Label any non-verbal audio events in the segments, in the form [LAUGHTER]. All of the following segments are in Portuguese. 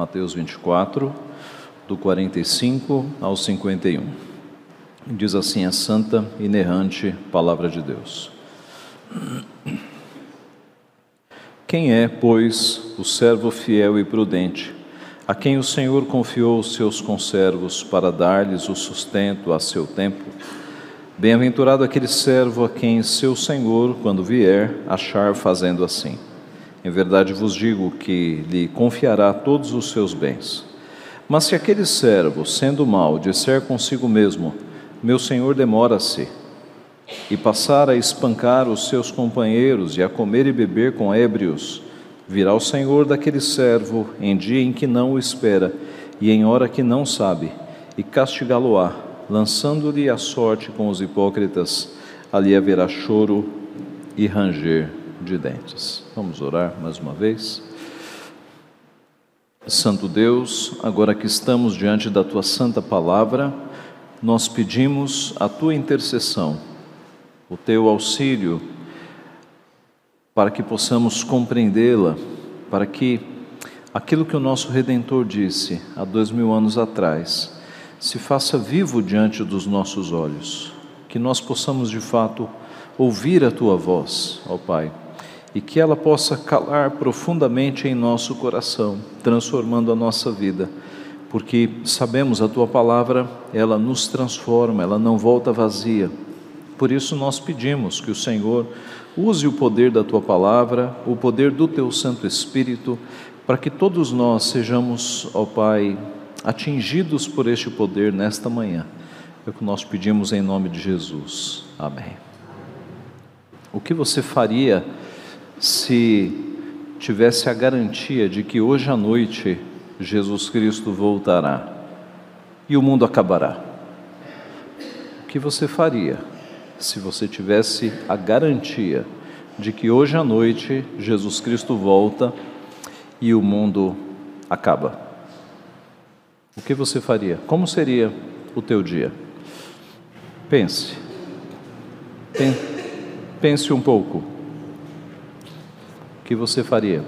Mateus 24, do 45 ao 51. Diz assim a santa, inerrante palavra de Deus. Quem é, pois, o servo fiel e prudente, a quem o Senhor confiou os seus conservos para dar-lhes o sustento a seu tempo? Bem-aventurado aquele servo a quem seu senhor, quando vier, achar fazendo assim. Em verdade vos digo que lhe confiará todos os seus bens. Mas se aquele servo, sendo mau, disser consigo mesmo: Meu senhor demora-se, e passar a espancar os seus companheiros e a comer e beber com ébrios, virá o senhor daquele servo em dia em que não o espera e em hora que não sabe, e castigá-lo-á lançando-lhe a sorte com os hipócritas, ali haverá choro e ranger de dentes. Vamos orar mais uma vez. Santo Deus, agora que estamos diante da tua santa palavra, nós pedimos a tua intercessão, o teu auxílio, para que possamos compreendê-la, para que aquilo que o nosso Redentor disse há dois mil anos atrás, se faça vivo diante dos nossos olhos, que nós possamos de fato ouvir a tua voz, ó Pai, e que ela possa calar profundamente em nosso coração, transformando a nossa vida, porque sabemos a tua palavra, ela nos transforma, ela não volta vazia. Por isso nós pedimos que o Senhor use o poder da tua palavra, o poder do teu Santo Espírito, para que todos nós sejamos, ó Pai, atingidos por este poder nesta manhã. É o que nós pedimos em nome de Jesus. Amém. O que você faria se tivesse a garantia de que hoje à noite Jesus Cristo voltará e o mundo acabará? O que você faria se você tivesse a garantia de que hoje à noite Jesus Cristo volta e o mundo acaba? o que você faria? Como seria o teu dia? Pense. Pense um pouco. Que você faria?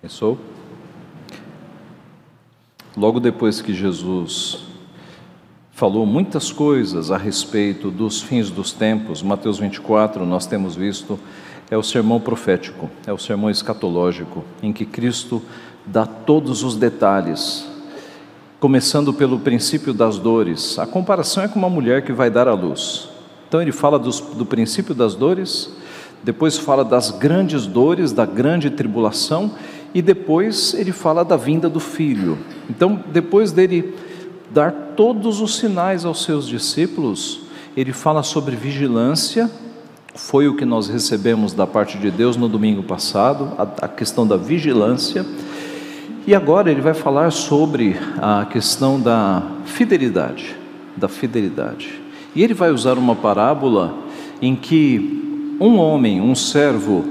Pensou? Logo depois que Jesus falou muitas coisas a respeito dos fins dos tempos. Mateus 24, nós temos visto, é o sermão profético, é o sermão escatológico, em que Cristo dá todos os detalhes, começando pelo princípio das dores. A comparação é com uma mulher que vai dar à luz. Então ele fala dos, do princípio das dores, depois fala das grandes dores, da grande tribulação, e depois ele fala da vinda do filho. Então, depois dele dar todos os sinais aos seus discípulos, ele fala sobre vigilância, foi o que nós recebemos da parte de Deus no domingo passado, a, a questão da vigilância, e agora ele vai falar sobre a questão da fidelidade, da fidelidade. E ele vai usar uma parábola em que um homem, um servo,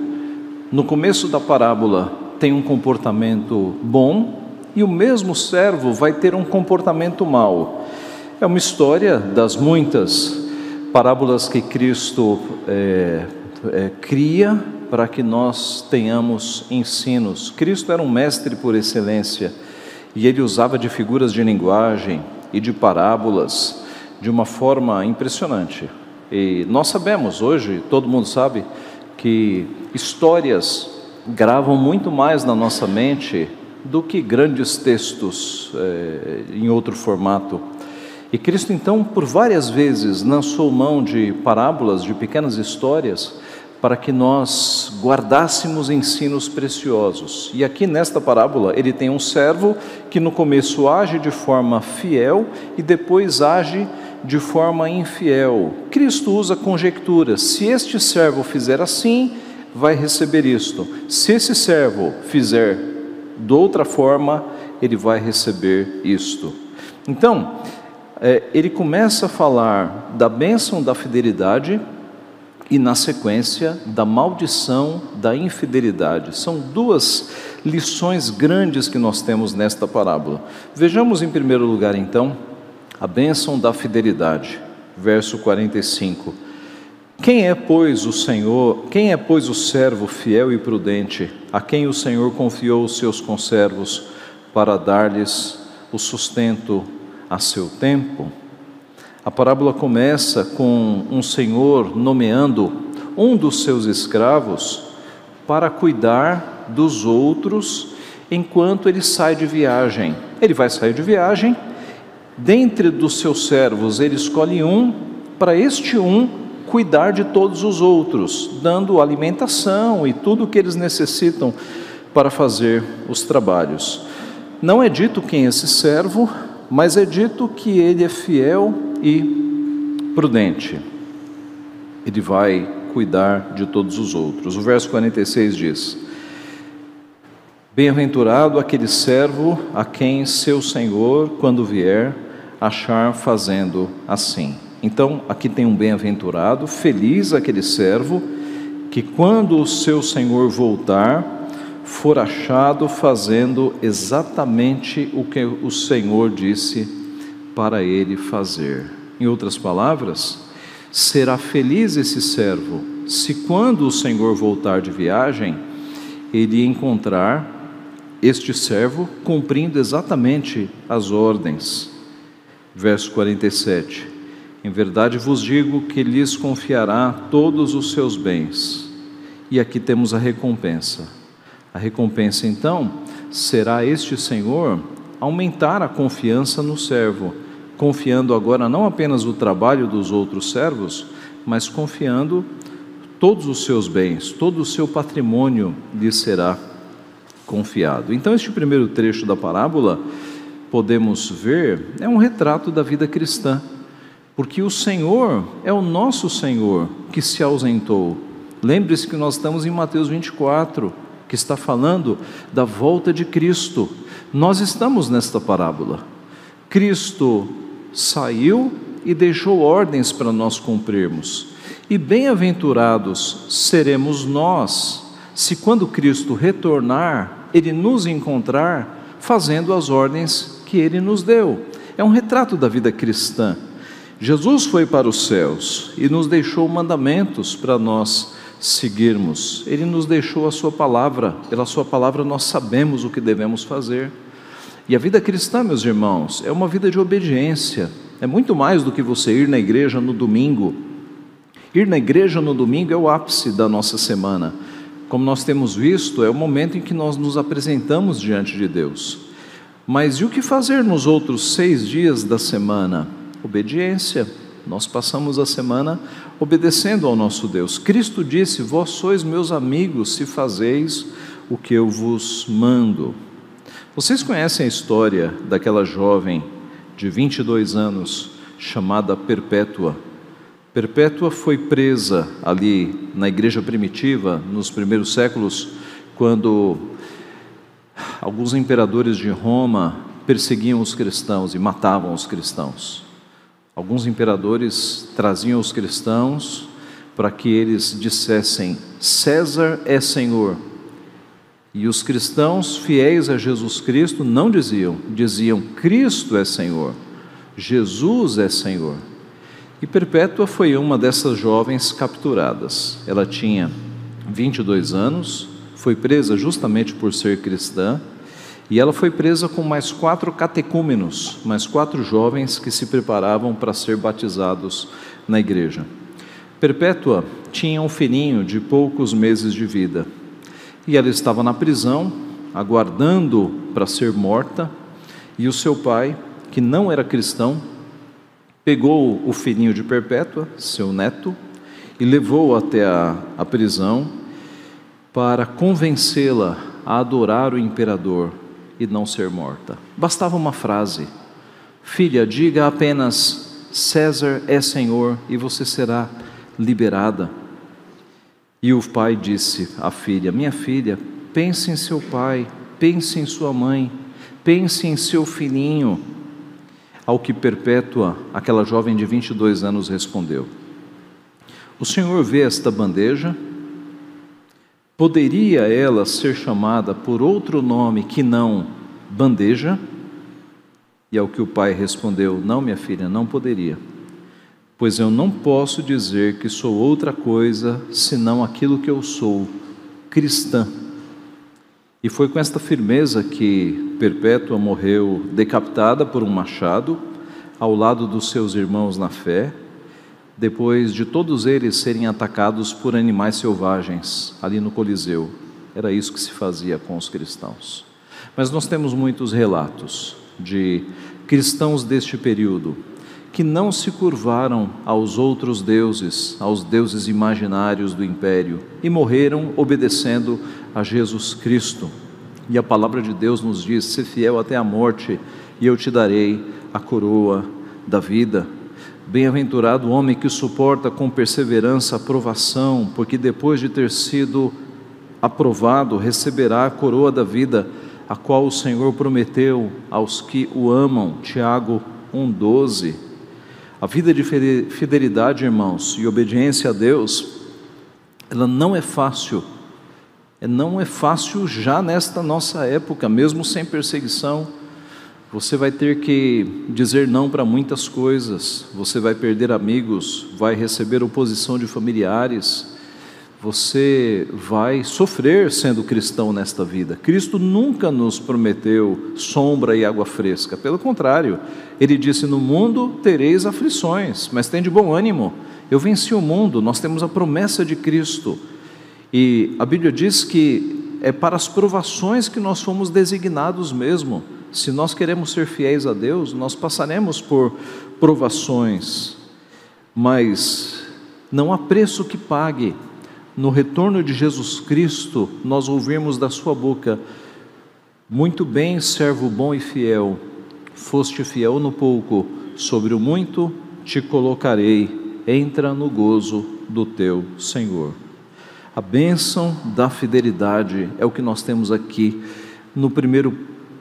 no começo da parábola tem um comportamento bom, e o mesmo servo vai ter um comportamento mau. É uma história das muitas parábolas que Cristo é, é, cria para que nós tenhamos ensinos. Cristo era um mestre por excelência e ele usava de figuras de linguagem e de parábolas de uma forma impressionante. E nós sabemos hoje, todo mundo sabe, que histórias gravam muito mais na nossa mente do que grandes textos é, em outro formato. E Cristo, então, por várias vezes lançou mão de parábolas, de pequenas histórias, para que nós guardássemos ensinos preciosos. E aqui nesta parábola, ele tem um servo que no começo age de forma fiel e depois age de forma infiel. Cristo usa conjecturas. Se este servo fizer assim, vai receber isto. Se esse servo fizer de outra forma, ele vai receber isto. Então, é, ele começa a falar da bênção da fidelidade e, na sequência, da maldição da infidelidade. São duas lições grandes que nós temos nesta parábola. Vejamos em primeiro lugar, então, a bênção da fidelidade, verso 45. Quem é, pois, o Senhor, quem é, pois, o servo fiel e prudente, a quem o Senhor confiou os seus conservos para dar-lhes o sustento a seu tempo? A parábola começa com um senhor nomeando um dos seus escravos para cuidar dos outros enquanto ele sai de viagem. Ele vai sair de viagem, dentre dos seus servos, ele escolhe um, para este um cuidar de todos os outros, dando alimentação e tudo o que eles necessitam para fazer os trabalhos. Não é dito quem é esse servo, mas é dito que ele é fiel e prudente. Ele vai cuidar de todos os outros. O verso 46 diz: Bem-aventurado aquele servo a quem seu senhor, quando vier, achar fazendo assim. Então, aqui tem um bem-aventurado, feliz aquele servo, que quando o seu senhor voltar, for achado fazendo exatamente o que o Senhor disse para ele fazer. Em outras palavras, será feliz esse servo se, quando o Senhor voltar de viagem, ele encontrar este servo cumprindo exatamente as ordens. Verso 47. Em verdade vos digo que lhes confiará todos os seus bens. E aqui temos a recompensa. A recompensa então será este Senhor aumentar a confiança no servo, confiando agora não apenas o trabalho dos outros servos, mas confiando todos os seus bens, todo o seu patrimônio lhe será confiado. Então, este primeiro trecho da parábola, podemos ver, é um retrato da vida cristã porque o Senhor é o nosso Senhor que se ausentou. Lembre-se que nós estamos em Mateus 24, que está falando da volta de Cristo. Nós estamos nesta parábola. Cristo saiu e deixou ordens para nós cumprirmos. E bem-aventurados seremos nós, se quando Cristo retornar, ele nos encontrar fazendo as ordens que ele nos deu. É um retrato da vida cristã. Jesus foi para os céus e nos deixou mandamentos para nós seguirmos. Ele nos deixou a Sua palavra, pela Sua palavra nós sabemos o que devemos fazer. E a vida cristã, meus irmãos, é uma vida de obediência, é muito mais do que você ir na igreja no domingo. Ir na igreja no domingo é o ápice da nossa semana. Como nós temos visto, é o momento em que nós nos apresentamos diante de Deus. Mas e o que fazer nos outros seis dias da semana? Obediência. Nós passamos a semana obedecendo ao nosso Deus. Cristo disse: Vós sois meus amigos se fazeis o que eu vos mando. Vocês conhecem a história daquela jovem de 22 anos chamada Perpétua? Perpétua foi presa ali na igreja primitiva, nos primeiros séculos, quando alguns imperadores de Roma perseguiam os cristãos e matavam os cristãos. Alguns imperadores traziam os cristãos para que eles dissessem: César é Senhor. E os cristãos fiéis a Jesus Cristo não diziam, diziam: Cristo é Senhor, Jesus é Senhor. E Perpétua foi uma dessas jovens capturadas. Ela tinha 22 anos, foi presa justamente por ser cristã e ela foi presa com mais quatro catecúmenos, mais quatro jovens que se preparavam para ser batizados na igreja. Perpétua tinha um filhinho de poucos meses de vida e ela estava na prisão, aguardando para ser morta, e o seu pai, que não era cristão, pegou o filhinho de Perpétua, seu neto, e levou até a, a prisão para convencê-la a adorar o imperador e não ser morta. Bastava uma frase: Filha, diga apenas: César é Senhor e você será liberada. E o pai disse à filha: Minha filha, pense em seu pai, pense em sua mãe, pense em seu filhinho. Ao que Perpétua, aquela jovem de 22 anos, respondeu: O senhor vê esta bandeja? Poderia ela ser chamada por outro nome que não bandeja? E ao que o pai respondeu: Não, minha filha, não poderia. Pois eu não posso dizer que sou outra coisa senão aquilo que eu sou, cristã. E foi com esta firmeza que Perpétua morreu decapitada por um machado, ao lado dos seus irmãos na fé, depois de todos eles serem atacados por animais selvagens ali no Coliseu. Era isso que se fazia com os cristãos. Mas nós temos muitos relatos de cristãos deste período que não se curvaram aos outros deuses, aos deuses imaginários do império, e morreram obedecendo a Jesus Cristo. E a palavra de Deus nos diz: ser fiel até a morte, e eu te darei a coroa da vida. Bem-aventurado o homem que suporta com perseverança a provação, porque depois de ter sido aprovado, receberá a coroa da vida, a qual o Senhor prometeu aos que o amam. Tiago 1,12. A vida de fidelidade, irmãos, e obediência a Deus, ela não é fácil. É, não é fácil já nesta nossa época, mesmo sem perseguição. Você vai ter que dizer não para muitas coisas, você vai perder amigos, vai receber oposição de familiares, você vai sofrer sendo cristão nesta vida. Cristo nunca nos prometeu sombra e água fresca, pelo contrário, ele disse: No mundo tereis aflições, mas tem de bom ânimo. Eu venci o mundo, nós temos a promessa de Cristo. E a Bíblia diz que é para as provações que nós fomos designados mesmo. Se nós queremos ser fiéis a Deus, nós passaremos por provações, mas não há preço que pague no retorno de Jesus Cristo, nós ouvimos da sua boca: Muito bem, servo bom e fiel, foste fiel no pouco, sobre o muito te colocarei, entra no gozo do teu Senhor. A bênção da fidelidade é o que nós temos aqui no primeiro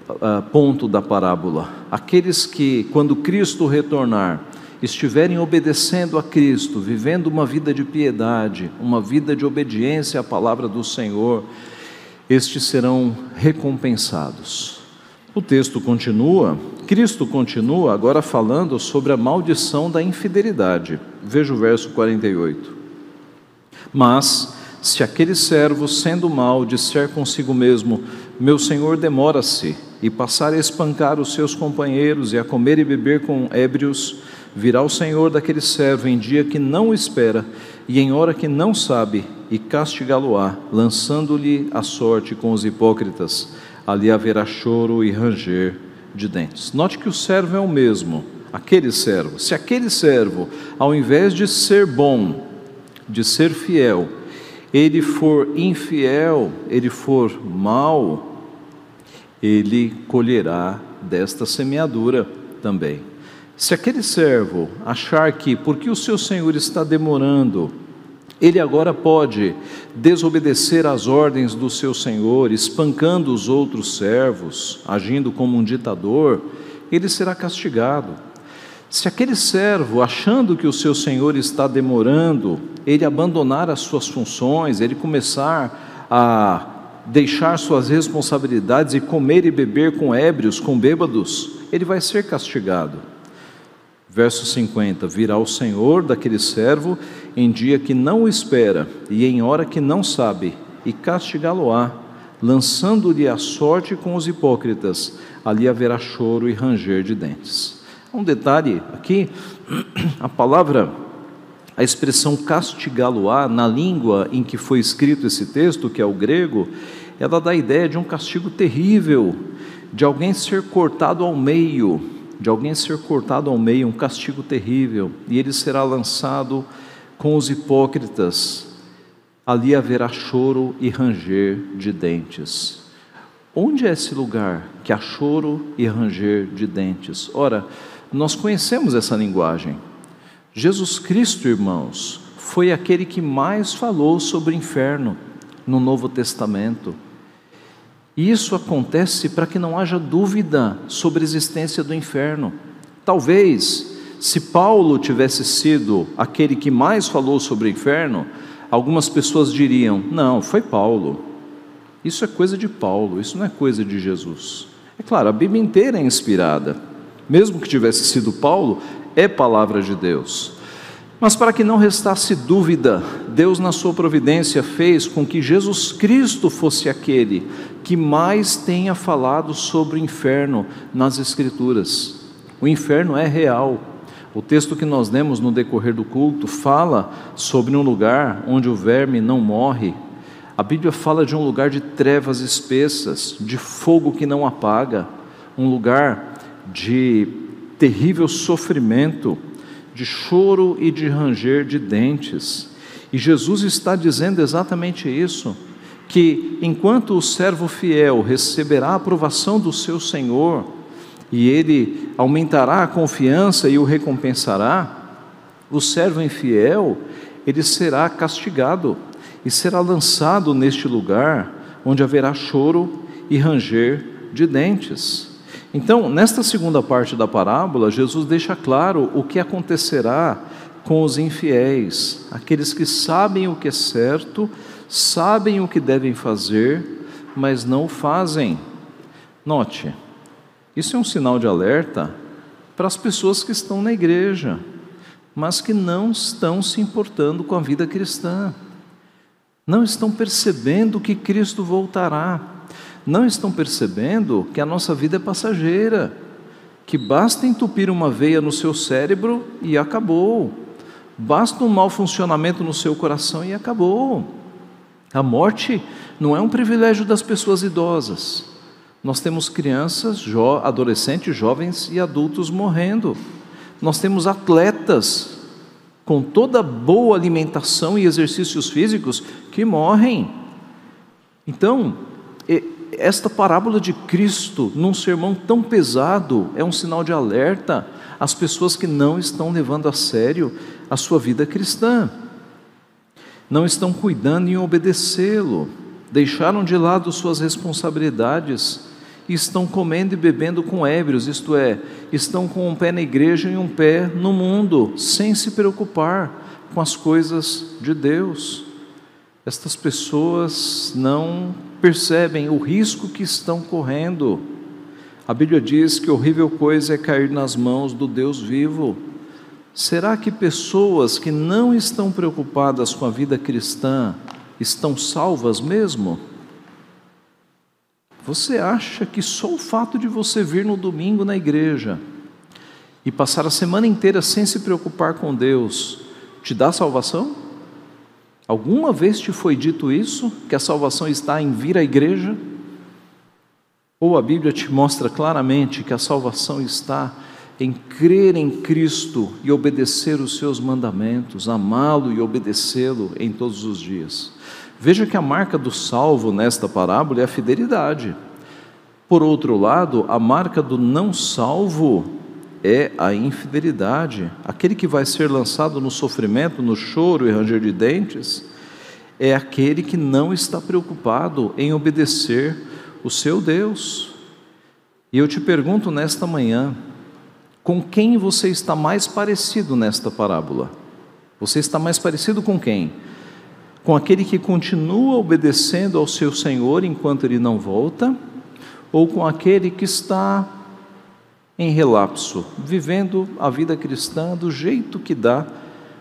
uh, ponto da parábola. Aqueles que, quando Cristo retornar, estiverem obedecendo a Cristo, vivendo uma vida de piedade, uma vida de obediência à palavra do Senhor, estes serão recompensados. O texto continua, Cristo continua agora falando sobre a maldição da infidelidade. Veja o verso 48. Mas, se aquele servo, sendo mal, disser consigo mesmo: Meu senhor demora-se, e passar a espancar os seus companheiros e a comer e beber com ébrios, Virá o Senhor daquele servo em dia que não espera e em hora que não sabe, e castigá-lo-á, lançando-lhe a sorte com os hipócritas. Ali haverá choro e ranger de dentes. Note que o servo é o mesmo, aquele servo. Se aquele servo, ao invés de ser bom, de ser fiel, ele for infiel, ele for mau, ele colherá desta semeadura também. Se aquele servo achar que, porque o seu senhor está demorando, ele agora pode desobedecer às ordens do seu senhor, espancando os outros servos, agindo como um ditador, ele será castigado. Se aquele servo, achando que o seu senhor está demorando, ele abandonar as suas funções, ele começar a deixar suas responsabilidades e comer e beber com ébrios, com bêbados, ele vai ser castigado. Verso 50: Virá o Senhor daquele servo em dia que não o espera e em hora que não sabe, e castigá-lo-á, lançando-lhe a sorte com os hipócritas. Ali haverá choro e ranger de dentes. Um detalhe aqui: [CLEARS THROAT] a palavra, a expressão castigá-lo-á, na língua em que foi escrito esse texto, que é o grego, ela dá a ideia de um castigo terrível, de alguém ser cortado ao meio de alguém ser cortado ao meio, um castigo terrível, e ele será lançado com os hipócritas. Ali haverá choro e ranger de dentes. Onde é esse lugar que há choro e ranger de dentes? Ora, nós conhecemos essa linguagem. Jesus Cristo, irmãos, foi aquele que mais falou sobre o inferno no Novo Testamento. E isso acontece para que não haja dúvida sobre a existência do inferno. Talvez, se Paulo tivesse sido aquele que mais falou sobre o inferno, algumas pessoas diriam: não, foi Paulo. Isso é coisa de Paulo, isso não é coisa de Jesus. É claro, a Bíblia inteira é inspirada, mesmo que tivesse sido Paulo, é palavra de Deus. Mas para que não restasse dúvida, Deus, na sua providência, fez com que Jesus Cristo fosse aquele que mais tenha falado sobre o inferno nas Escrituras. O inferno é real. O texto que nós lemos no decorrer do culto fala sobre um lugar onde o verme não morre. A Bíblia fala de um lugar de trevas espessas, de fogo que não apaga, um lugar de terrível sofrimento de choro e de ranger de dentes. E Jesus está dizendo exatamente isso: que enquanto o servo fiel receberá a aprovação do seu Senhor, e ele aumentará a confiança e o recompensará, o servo infiel, ele será castigado e será lançado neste lugar onde haverá choro e ranger de dentes. Então, nesta segunda parte da parábola, Jesus deixa claro o que acontecerá com os infiéis, aqueles que sabem o que é certo, sabem o que devem fazer, mas não o fazem. Note, isso é um sinal de alerta para as pessoas que estão na igreja, mas que não estão se importando com a vida cristã, não estão percebendo que Cristo voltará não estão percebendo que a nossa vida é passageira, que basta entupir uma veia no seu cérebro e acabou, basta um mau funcionamento no seu coração e acabou. A morte não é um privilégio das pessoas idosas. Nós temos crianças, jo adolescentes, jovens e adultos morrendo. Nós temos atletas com toda boa alimentação e exercícios físicos que morrem. Então, esta parábola de Cristo, num sermão tão pesado, é um sinal de alerta às pessoas que não estão levando a sério a sua vida cristã, não estão cuidando em obedecê-lo, deixaram de lado suas responsabilidades e estão comendo e bebendo com ébrios, isto é, estão com um pé na igreja e um pé no mundo, sem se preocupar com as coisas de Deus. Estas pessoas não percebem o risco que estão correndo. A Bíblia diz que horrível coisa é cair nas mãos do Deus vivo. Será que pessoas que não estão preocupadas com a vida cristã estão salvas mesmo? Você acha que só o fato de você vir no domingo na igreja e passar a semana inteira sem se preocupar com Deus te dá salvação? Alguma vez te foi dito isso? Que a salvação está em vir à igreja? Ou a Bíblia te mostra claramente que a salvação está em crer em Cristo e obedecer os seus mandamentos, amá-lo e obedecê-lo em todos os dias? Veja que a marca do salvo nesta parábola é a fidelidade. Por outro lado, a marca do não salvo é a infidelidade. Aquele que vai ser lançado no sofrimento, no choro e ranger de dentes, é aquele que não está preocupado em obedecer o seu Deus. E eu te pergunto nesta manhã, com quem você está mais parecido nesta parábola? Você está mais parecido com quem? Com aquele que continua obedecendo ao seu Senhor enquanto ele não volta? Ou com aquele que está em relapso, vivendo a vida cristã do jeito que dá,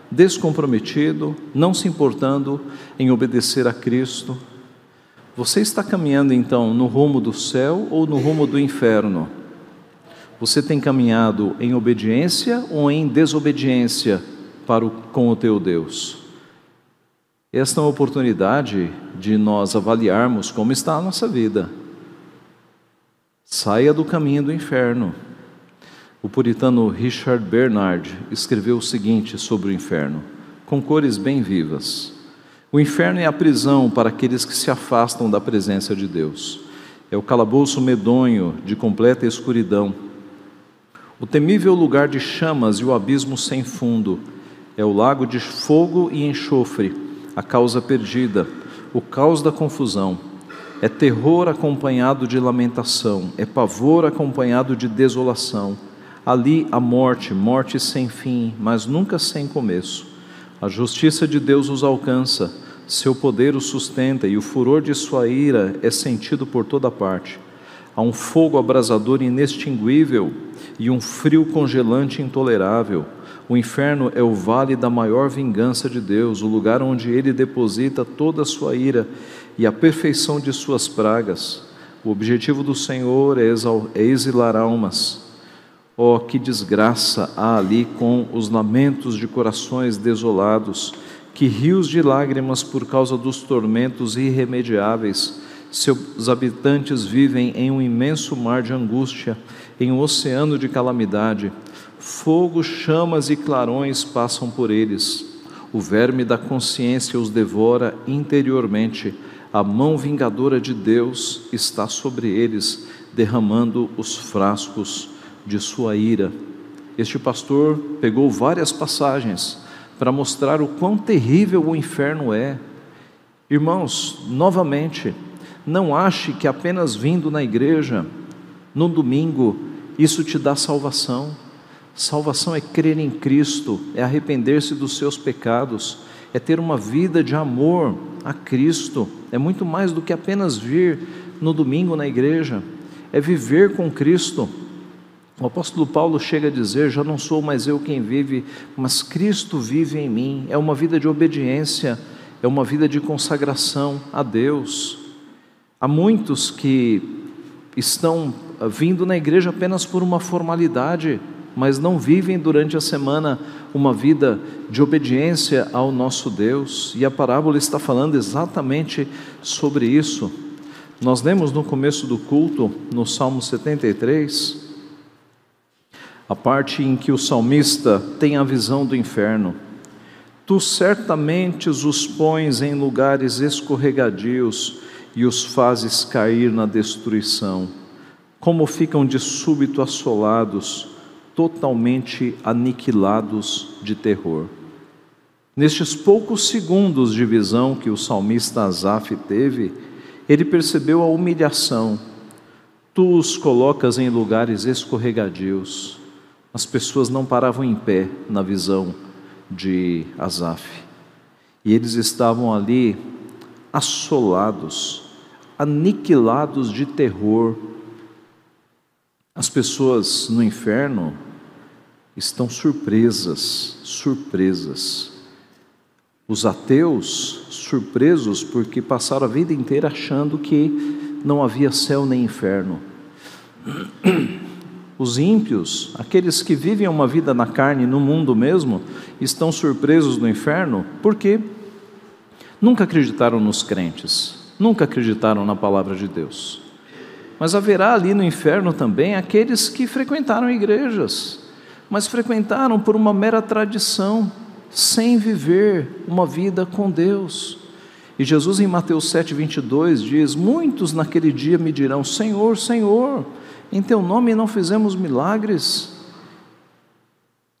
descomprometido, não se importando em obedecer a Cristo. Você está caminhando então no rumo do céu ou no rumo do inferno? Você tem caminhado em obediência ou em desobediência para o, com o teu Deus? Esta é uma oportunidade de nós avaliarmos como está a nossa vida. Saia do caminho do inferno. O puritano Richard Bernard escreveu o seguinte sobre o inferno, com cores bem vivas: O inferno é a prisão para aqueles que se afastam da presença de Deus. É o calabouço medonho de completa escuridão. O temível lugar de chamas e o abismo sem fundo. É o lago de fogo e enxofre, a causa perdida, o caos da confusão. É terror acompanhado de lamentação, é pavor acompanhado de desolação Ali a morte, morte sem fim, mas nunca sem começo. A justiça de Deus os alcança, seu poder os sustenta e o furor de sua ira é sentido por toda parte. Há um fogo abrasador inextinguível e um frio congelante intolerável. O inferno é o vale da maior vingança de Deus, o lugar onde ele deposita toda a sua ira e a perfeição de suas pragas. O objetivo do Senhor é, é exilar almas. Oh, que desgraça há ali com os lamentos de corações desolados, que rios de lágrimas por causa dos tormentos irremediáveis. Seus habitantes vivem em um imenso mar de angústia, em um oceano de calamidade. Fogo, chamas e clarões passam por eles. O verme da consciência os devora interiormente. A mão vingadora de Deus está sobre eles, derramando os frascos de sua ira. Este pastor pegou várias passagens para mostrar o quão terrível o inferno é. Irmãos, novamente, não ache que apenas vindo na igreja, no domingo, isso te dá salvação. Salvação é crer em Cristo, é arrepender-se dos seus pecados, é ter uma vida de amor a Cristo, é muito mais do que apenas vir no domingo na igreja, é viver com Cristo. O apóstolo Paulo chega a dizer: Já não sou mais eu quem vive, mas Cristo vive em mim. É uma vida de obediência, é uma vida de consagração a Deus. Há muitos que estão vindo na igreja apenas por uma formalidade, mas não vivem durante a semana uma vida de obediência ao nosso Deus, e a parábola está falando exatamente sobre isso. Nós lemos no começo do culto, no Salmo 73, a parte em que o salmista tem a visão do inferno. Tu certamente os pões em lugares escorregadios e os fazes cair na destruição. Como ficam de súbito assolados, totalmente aniquilados de terror. Nestes poucos segundos de visão que o salmista Asaf teve, ele percebeu a humilhação. Tu os colocas em lugares escorregadios. As pessoas não paravam em pé na visão de Asaf. E eles estavam ali assolados, aniquilados de terror. As pessoas no inferno estão surpresas, surpresas. Os ateus, surpresos porque passaram a vida inteira achando que não havia céu nem inferno. [CLEARS THROAT] Os ímpios, aqueles que vivem uma vida na carne, no mundo mesmo, estão surpresos no inferno porque nunca acreditaram nos crentes, nunca acreditaram na palavra de Deus. Mas haverá ali no inferno também aqueles que frequentaram igrejas, mas frequentaram por uma mera tradição, sem viver uma vida com Deus. E Jesus em Mateus 7:22 diz: Muitos naquele dia me dirão: Senhor, Senhor, em teu nome não fizemos milagres.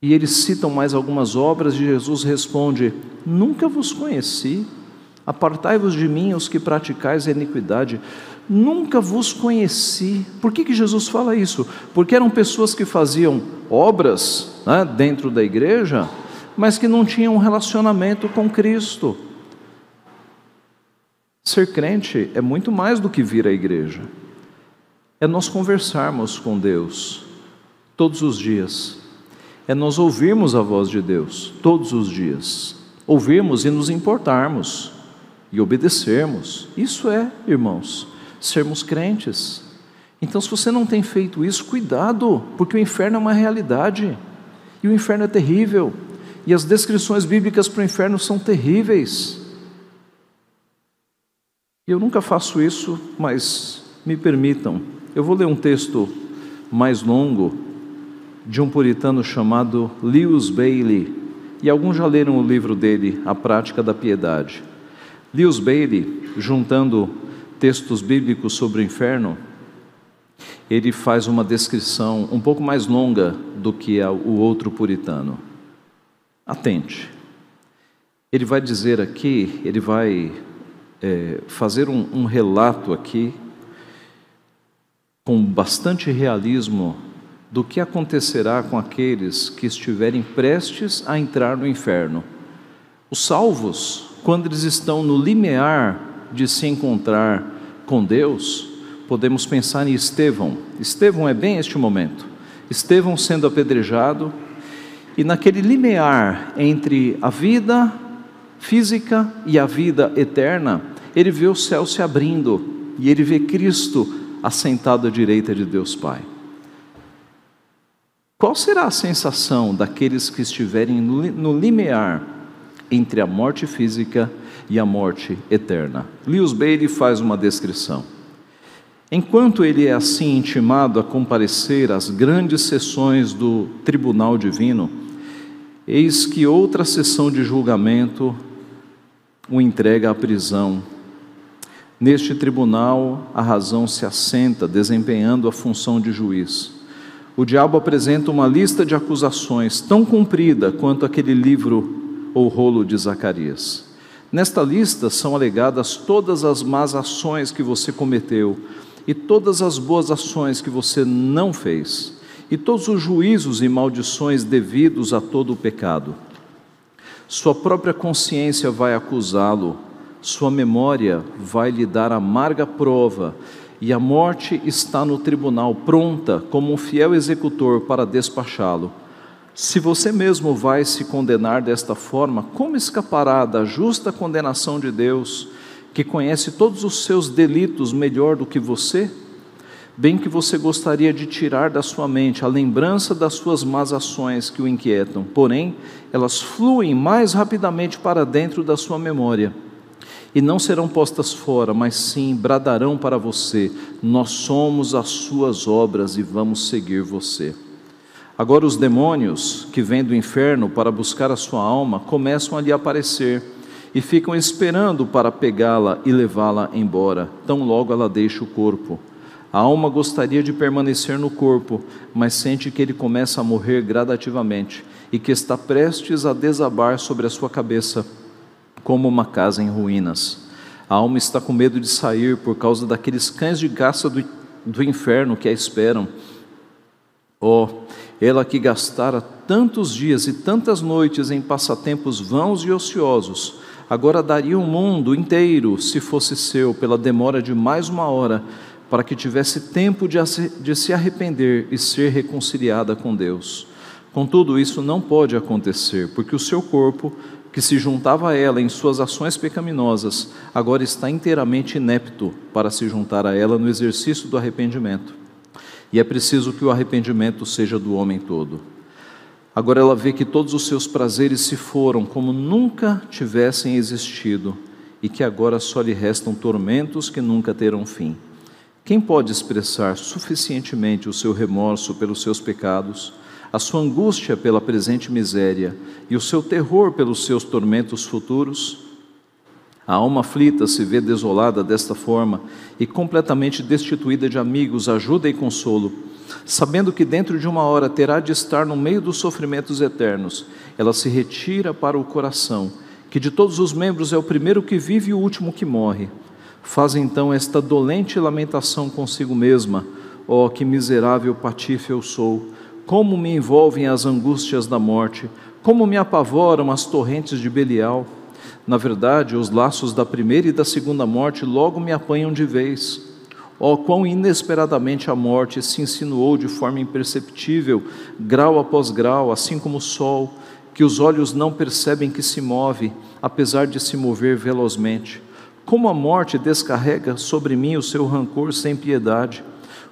E eles citam mais algumas obras e Jesus responde: Nunca vos conheci. Apartai-vos de mim, os que praticais a iniquidade. Nunca vos conheci. Por que, que Jesus fala isso? Porque eram pessoas que faziam obras né, dentro da igreja, mas que não tinham um relacionamento com Cristo. Ser crente é muito mais do que vir à igreja, é nós conversarmos com Deus todos os dias, é nós ouvirmos a voz de Deus todos os dias, ouvirmos e nos importarmos e obedecermos. Isso é, irmãos, sermos crentes. Então, se você não tem feito isso, cuidado, porque o inferno é uma realidade, e o inferno é terrível, e as descrições bíblicas para o inferno são terríveis. Eu nunca faço isso, mas me permitam, eu vou ler um texto mais longo de um puritano chamado Lewis Bailey, e alguns já leram o livro dele, A Prática da Piedade. Lewis Bailey, juntando textos bíblicos sobre o inferno, ele faz uma descrição um pouco mais longa do que o outro puritano. Atente. Ele vai dizer aqui, ele vai é, fazer um, um relato aqui, com bastante realismo, do que acontecerá com aqueles que estiverem prestes a entrar no inferno. Os salvos, quando eles estão no limiar de se encontrar com Deus, podemos pensar em Estevão. Estevão é bem este momento. Estevão sendo apedrejado, E naquele limiar entre a vida física e a vida eterna, ele vê o céu se abrindo e ele vê Cristo assentado à direita de Deus Pai. Qual será a sensação daqueles que estiverem no limiar entre a morte física e a morte eterna? Lewis Bailey faz uma descrição. Enquanto ele é assim intimado a comparecer às grandes sessões do tribunal divino, eis que outra sessão de julgamento o entrega à prisão. Neste tribunal, a razão se assenta, desempenhando a função de juiz. O diabo apresenta uma lista de acusações tão comprida quanto aquele livro ou rolo de Zacarias. Nesta lista são alegadas todas as más ações que você cometeu e todas as boas ações que você não fez, e todos os juízos e maldições devidos a todo o pecado. Sua própria consciência vai acusá-lo, sua memória vai lhe dar amarga prova, e a morte está no tribunal, pronta como um fiel executor para despachá-lo. Se você mesmo vai se condenar desta forma, como escapará da justa condenação de Deus? que conhece todos os seus delitos melhor do que você? Bem que você gostaria de tirar da sua mente a lembrança das suas más ações que o inquietam, porém, elas fluem mais rapidamente para dentro da sua memória e não serão postas fora, mas sim bradarão para você: Nós somos as suas obras e vamos seguir você. Agora, os demônios que vêm do inferno para buscar a sua alma começam a lhe aparecer e ficam esperando para pegá-la e levá-la embora, tão logo ela deixa o corpo. A alma gostaria de permanecer no corpo, mas sente que ele começa a morrer gradativamente e que está prestes a desabar sobre a sua cabeça, como uma casa em ruínas. A alma está com medo de sair por causa daqueles cães de caça do, do inferno que a esperam. Oh, ela que gastara tantos dias e tantas noites em passatempos vãos e ociosos, agora daria o mundo inteiro, se fosse seu, pela demora de mais uma hora, para que tivesse tempo de, de se arrepender e ser reconciliada com Deus. Contudo, isso não pode acontecer, porque o seu corpo, que se juntava a ela em suas ações pecaminosas, agora está inteiramente inepto para se juntar a ela no exercício do arrependimento. E é preciso que o arrependimento seja do homem todo. Agora ela vê que todos os seus prazeres se foram como nunca tivessem existido e que agora só lhe restam tormentos que nunca terão fim. Quem pode expressar suficientemente o seu remorso pelos seus pecados, a sua angústia pela presente miséria e o seu terror pelos seus tormentos futuros? A alma aflita se vê desolada desta forma e completamente destituída de amigos, ajuda e consolo sabendo que dentro de uma hora terá de estar no meio dos sofrimentos eternos, ela se retira para o coração, que de todos os membros é o primeiro que vive e o último que morre. Faz então esta dolente lamentação consigo mesma: Oh, que miserável patife eu sou! Como me envolvem as angústias da morte, como me apavoram as torrentes de Belial. Na verdade, os laços da primeira e da segunda morte logo me apanham de vez. Oh, quão inesperadamente a morte se insinuou de forma imperceptível, grau após grau, assim como o sol, que os olhos não percebem que se move, apesar de se mover velozmente. Como a morte descarrega sobre mim o seu rancor sem piedade.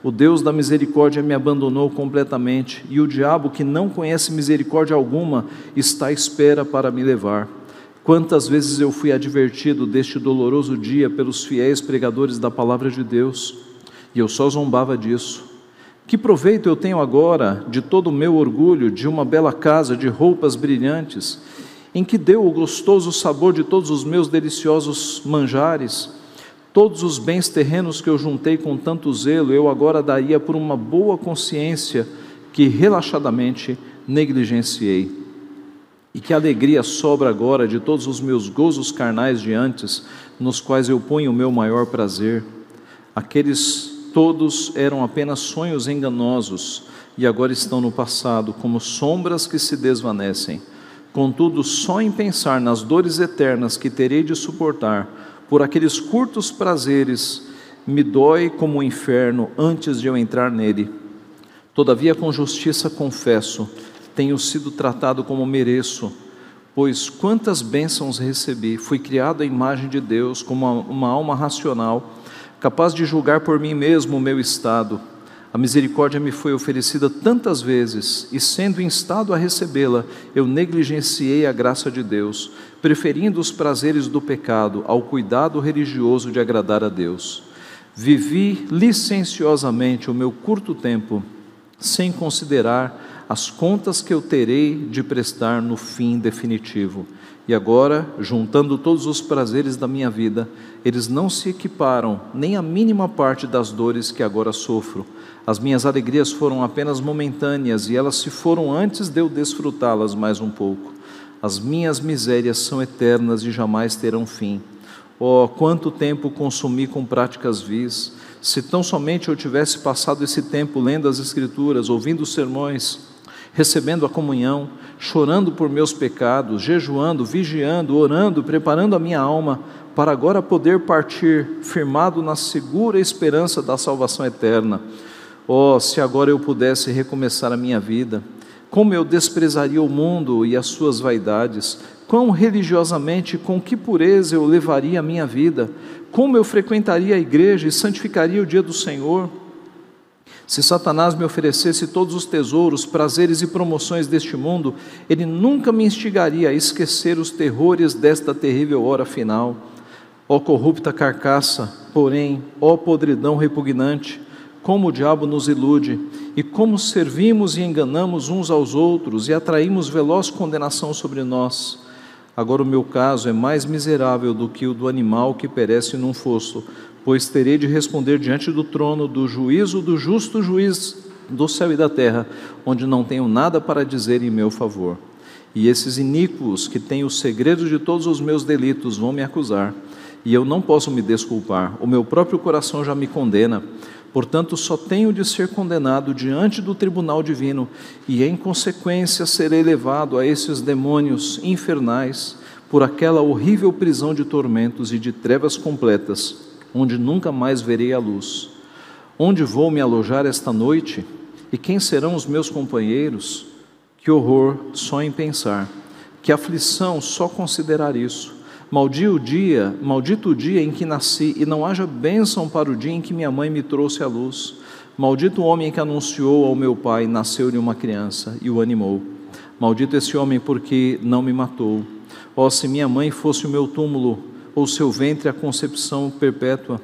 O Deus da misericórdia me abandonou completamente, e o diabo, que não conhece misericórdia alguma, está à espera para me levar. Quantas vezes eu fui advertido deste doloroso dia pelos fiéis pregadores da palavra de Deus, e eu só zombava disso. Que proveito eu tenho agora de todo o meu orgulho, de uma bela casa, de roupas brilhantes, em que deu o gostoso sabor de todos os meus deliciosos manjares? Todos os bens terrenos que eu juntei com tanto zelo, eu agora daria por uma boa consciência que relaxadamente negligenciei. E que alegria sobra agora de todos os meus gozos carnais de antes, nos quais eu ponho o meu maior prazer. Aqueles todos eram apenas sonhos enganosos e agora estão no passado, como sombras que se desvanecem. Contudo, só em pensar nas dores eternas que terei de suportar por aqueles curtos prazeres, me dói como o inferno antes de eu entrar nele. Todavia, com justiça confesso tenho sido tratado como mereço, pois quantas bênçãos recebi, fui criado à imagem de Deus como uma, uma alma racional, capaz de julgar por mim mesmo o meu estado. A misericórdia me foi oferecida tantas vezes, e sendo instado a recebê-la, eu negligenciei a graça de Deus, preferindo os prazeres do pecado ao cuidado religioso de agradar a Deus. Vivi licenciosamente o meu curto tempo, sem considerar as contas que eu terei de prestar no fim definitivo. E agora, juntando todos os prazeres da minha vida, eles não se equiparam nem a mínima parte das dores que agora sofro. As minhas alegrias foram apenas momentâneas e elas se foram antes de eu desfrutá-las mais um pouco. As minhas misérias são eternas e jamais terão fim. Oh, quanto tempo consumi com práticas vis! Se tão somente eu tivesse passado esse tempo lendo as Escrituras, ouvindo os sermões, recebendo a comunhão, chorando por meus pecados, jejuando, vigiando, orando, preparando a minha alma, para agora poder partir firmado na segura esperança da salvação eterna. Oh, se agora eu pudesse recomeçar a minha vida, como eu desprezaria o mundo e as suas vaidades, quão religiosamente, com que pureza eu levaria a minha vida, como eu frequentaria a igreja e santificaria o dia do Senhor. Se Satanás me oferecesse todos os tesouros, prazeres e promoções deste mundo, ele nunca me instigaria a esquecer os terrores desta terrível hora final. Ó corrupta carcaça, porém, ó podridão repugnante, como o diabo nos ilude e como servimos e enganamos uns aos outros e atraímos veloz condenação sobre nós. Agora o meu caso é mais miserável do que o do animal que perece num fosso, pois terei de responder diante do trono do juízo do justo juiz do céu e da terra, onde não tenho nada para dizer em meu favor. E esses iníquos que têm o segredo de todos os meus delitos vão me acusar, e eu não posso me desculpar. O meu próprio coração já me condena. Portanto, só tenho de ser condenado diante do tribunal divino e, em consequência, serei levado a esses demônios infernais por aquela horrível prisão de tormentos e de trevas completas, onde nunca mais verei a luz. Onde vou me alojar esta noite? E quem serão os meus companheiros? Que horror só em pensar, que aflição só considerar isso. Maldito o dia, maldito o dia em que nasci, e não haja bênção para o dia em que minha mãe me trouxe à luz. Maldito o homem que anunciou ao meu pai, nasceu-lhe uma criança e o animou. Maldito esse homem porque não me matou. Oh, se minha mãe fosse o meu túmulo, ou seu ventre a concepção perpétua.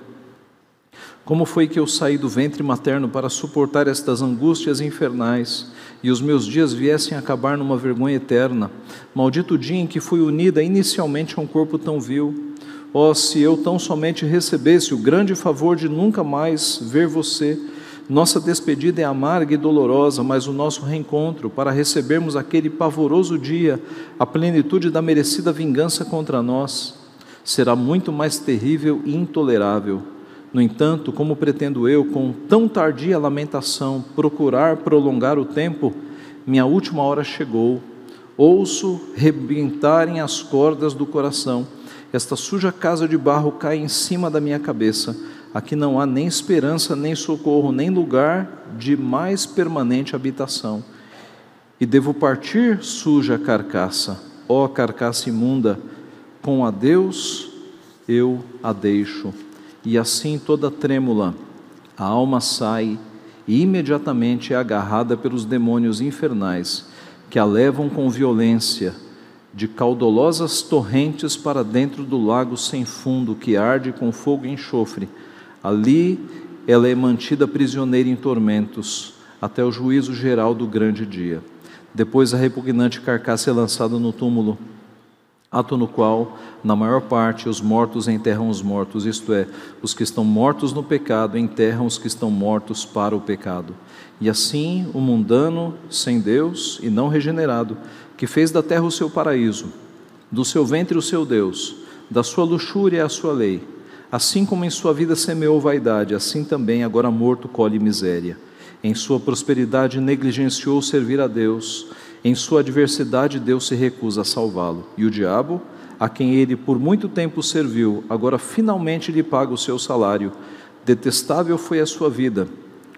Como foi que eu saí do ventre materno para suportar estas angústias infernais? e os meus dias viessem a acabar numa vergonha eterna. Maldito dia em que fui unida inicialmente a um corpo tão vil. Oh, se eu tão somente recebesse o grande favor de nunca mais ver você. Nossa despedida é amarga e dolorosa, mas o nosso reencontro, para recebermos aquele pavoroso dia, a plenitude da merecida vingança contra nós, será muito mais terrível e intolerável. No entanto, como pretendo eu, com tão tardia lamentação, procurar prolongar o tempo, minha última hora chegou. Ouço rebentarem as cordas do coração. Esta suja casa de barro cai em cima da minha cabeça. Aqui não há nem esperança, nem socorro, nem lugar de mais permanente habitação. E devo partir suja carcaça, ó carcaça imunda, com a Deus eu a deixo e assim toda trêmula, a alma sai e imediatamente é agarrada pelos demônios infernais que a levam com violência de caudolosas torrentes para dentro do lago sem fundo que arde com fogo e enxofre. Ali ela é mantida prisioneira em tormentos até o juízo geral do grande dia. Depois a repugnante carcaça é lançada no túmulo ato no qual, na maior parte, os mortos enterram os mortos, isto é, os que estão mortos no pecado enterram os que estão mortos para o pecado. E assim, o mundano, sem Deus e não regenerado, que fez da terra o seu paraíso, do seu ventre o seu Deus, da sua luxúria a sua lei, assim como em sua vida semeou vaidade, assim também, agora morto, colhe miséria. Em sua prosperidade negligenciou servir a Deus, em sua adversidade, Deus se recusa a salvá-lo. E o diabo, a quem ele por muito tempo serviu, agora finalmente lhe paga o seu salário. Detestável foi a sua vida,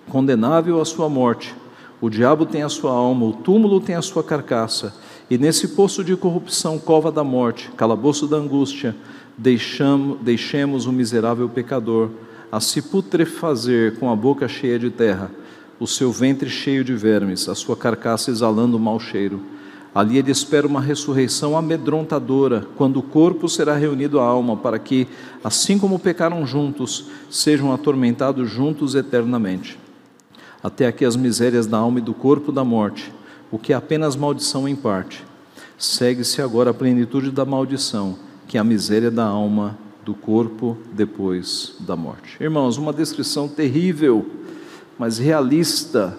condenável a sua morte. O diabo tem a sua alma, o túmulo tem a sua carcaça, e nesse poço de corrupção, cova da morte, calabouço da angústia, deixamos, deixemos o miserável pecador a se putrefazer com a boca cheia de terra, o seu ventre cheio de vermes, a sua carcaça exalando mau cheiro. Ali ele espera uma ressurreição amedrontadora, quando o corpo será reunido à alma, para que, assim como pecaram juntos, sejam atormentados juntos eternamente. Até aqui as misérias da alma e do corpo da morte, o que é apenas maldição em parte. Segue-se agora a plenitude da maldição, que é a miséria da alma do corpo depois da morte. Irmãos, uma descrição terrível, mas realista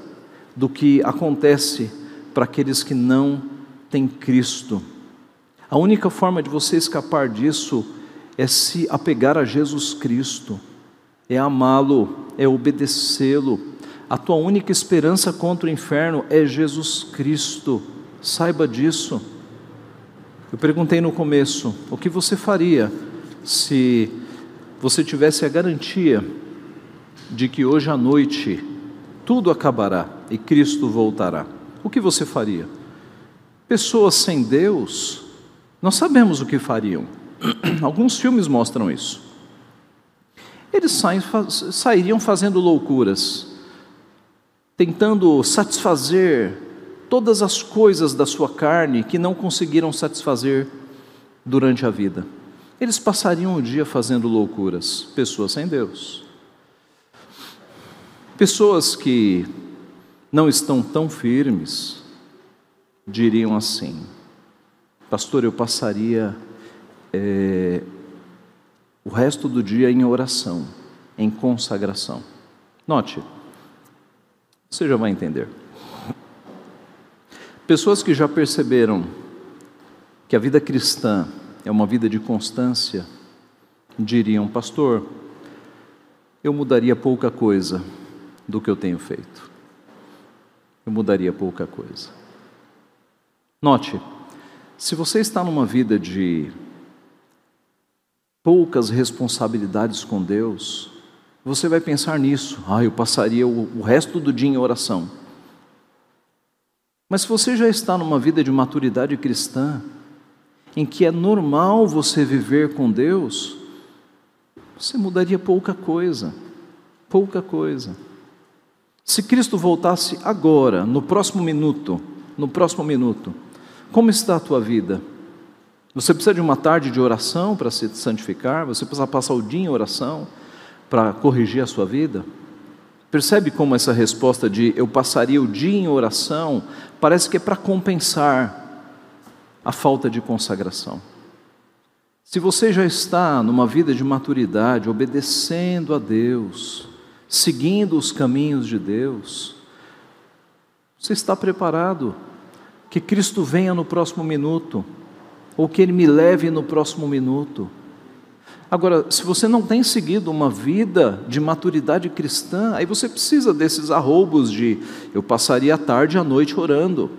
do que acontece para aqueles que não têm Cristo. A única forma de você escapar disso é se apegar a Jesus Cristo, é amá-lo, é obedecê-lo. A tua única esperança contra o inferno é Jesus Cristo. Saiba disso. Eu perguntei no começo: o que você faria se você tivesse a garantia de que hoje à noite tudo acabará e Cristo voltará, o que você faria? Pessoas sem Deus, nós sabemos o que fariam. [CLEARS THROAT] Alguns filmes mostram isso. Eles saem, sairiam fazendo loucuras, tentando satisfazer todas as coisas da sua carne que não conseguiram satisfazer durante a vida eles passariam o dia fazendo loucuras, pessoas sem Deus. Pessoas que não estão tão firmes diriam assim: Pastor, eu passaria é, o resto do dia em oração, em consagração. Note, você já vai entender. Pessoas que já perceberam que a vida cristã é uma vida de constância, diriam, pastor, eu mudaria pouca coisa do que eu tenho feito. Eu mudaria pouca coisa. Note, se você está numa vida de poucas responsabilidades com Deus, você vai pensar nisso. Ah, eu passaria o, resto do dia em oração. Mas se você já está numa vida de maturidade cristã, em que é normal você viver com Deus, você mudaria pouca coisa, pouca coisa. Se Cristo voltasse agora, no próximo minuto, no próximo minuto, como está a tua vida? Você precisa de uma tarde de oração para se santificar? Você precisa passar o dia em oração para corrigir a sua vida? Percebe como essa resposta de eu passaria o dia em oração parece que é para compensar a falta de consagração. Se você já está numa vida de maturidade, obedecendo a Deus, seguindo os caminhos de Deus, você está preparado que Cristo venha no próximo minuto, ou que Ele me leve no próximo minuto. Agora, se você não tem seguido uma vida de maturidade cristã, aí você precisa desses arroubos de eu passaria a tarde e a noite orando,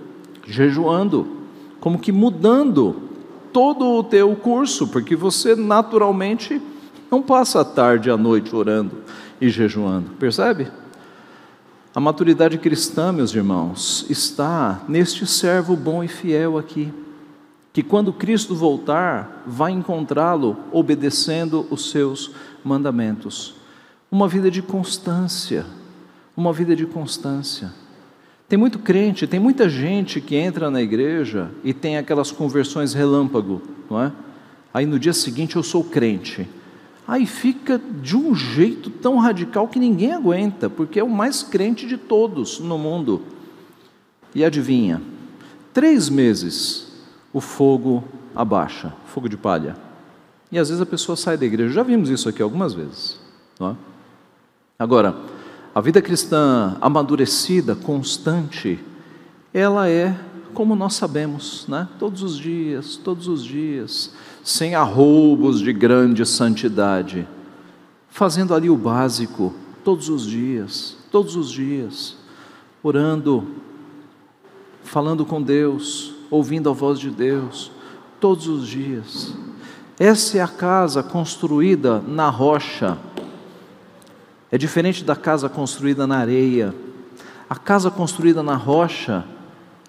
jejuando como que mudando todo o teu curso, porque você naturalmente não passa a tarde e a noite orando e jejuando, percebe? A maturidade cristã, meus irmãos, está neste servo bom e fiel aqui, que quando Cristo voltar, vai encontrá-lo obedecendo os seus mandamentos. Uma vida de constância, uma vida de constância. Tem muito crente, tem muita gente que entra na igreja e tem aquelas conversões relâmpago, não é? Aí no dia seguinte eu sou crente. Aí fica de um jeito tão radical que ninguém aguenta, porque é o mais crente de todos no mundo. E adivinha? Três meses o fogo abaixa, fogo de palha. E às vezes a pessoa sai da igreja. Já vimos isso aqui algumas vezes. Não é? Agora, a vida cristã amadurecida, constante, ela é como nós sabemos, né? todos os dias, todos os dias, sem arroubos de grande santidade, fazendo ali o básico, todos os dias, todos os dias, orando, falando com Deus, ouvindo a voz de Deus, todos os dias. Essa é a casa construída na rocha, é diferente da casa construída na areia. A casa construída na rocha,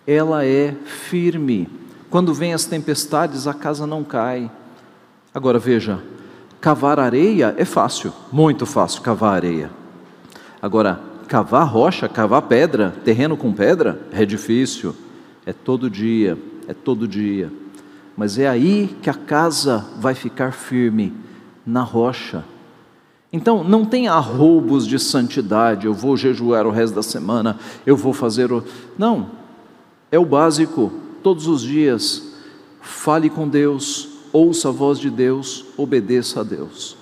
ela é firme. Quando vem as tempestades, a casa não cai. Agora veja, cavar areia é fácil, muito fácil cavar areia. Agora, cavar rocha, cavar pedra, terreno com pedra, é difícil. É todo dia, é todo dia. Mas é aí que a casa vai ficar firme, na rocha. Então, não tem arroubos de santidade, eu vou jejuar o resto da semana, eu vou fazer o. Não, é o básico, todos os dias. Fale com Deus, ouça a voz de Deus, obedeça a Deus.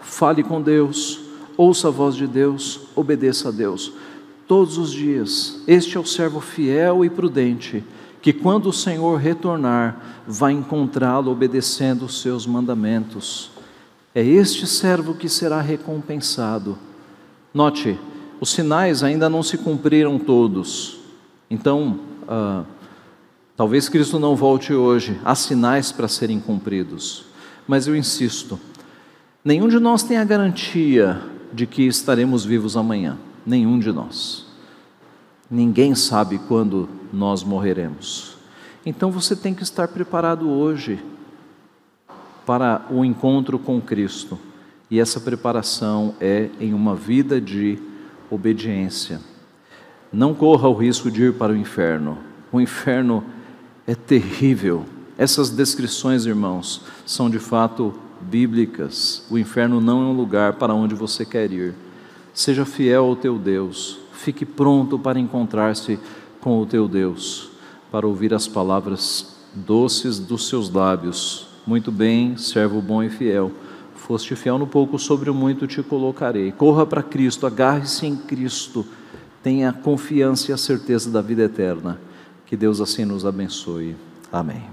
Fale com Deus, ouça a voz de Deus, obedeça a Deus. Todos os dias, este é o servo fiel e prudente, que quando o Senhor retornar, vai encontrá-lo obedecendo os seus mandamentos. É este servo que será recompensado. Note, os sinais ainda não se cumpriram todos. Então, ah, talvez Cristo não volte hoje. Há sinais para serem cumpridos. Mas eu insisto: nenhum de nós tem a garantia de que estaremos vivos amanhã. Nenhum de nós. Ninguém sabe quando nós morreremos. Então você tem que estar preparado hoje para o encontro com Cristo. E essa preparação é em uma vida de obediência. Não corra o risco de ir para o inferno. O inferno é terrível. Essas descrições, irmãos, são de fato bíblicas. O inferno não é um lugar para onde você quer ir. Seja fiel ao teu Deus, fique pronto para encontrar-se com o teu Deus, para ouvir as palavras doces dos seus lábios. Muito bem, servo bom e fiel. Foste fiel no pouco, sobre o muito te colocarei. Corra para Cristo, agarre-se em Cristo, tenha confiança e a certeza da vida eterna. Que Deus assim nos abençoe. Amém.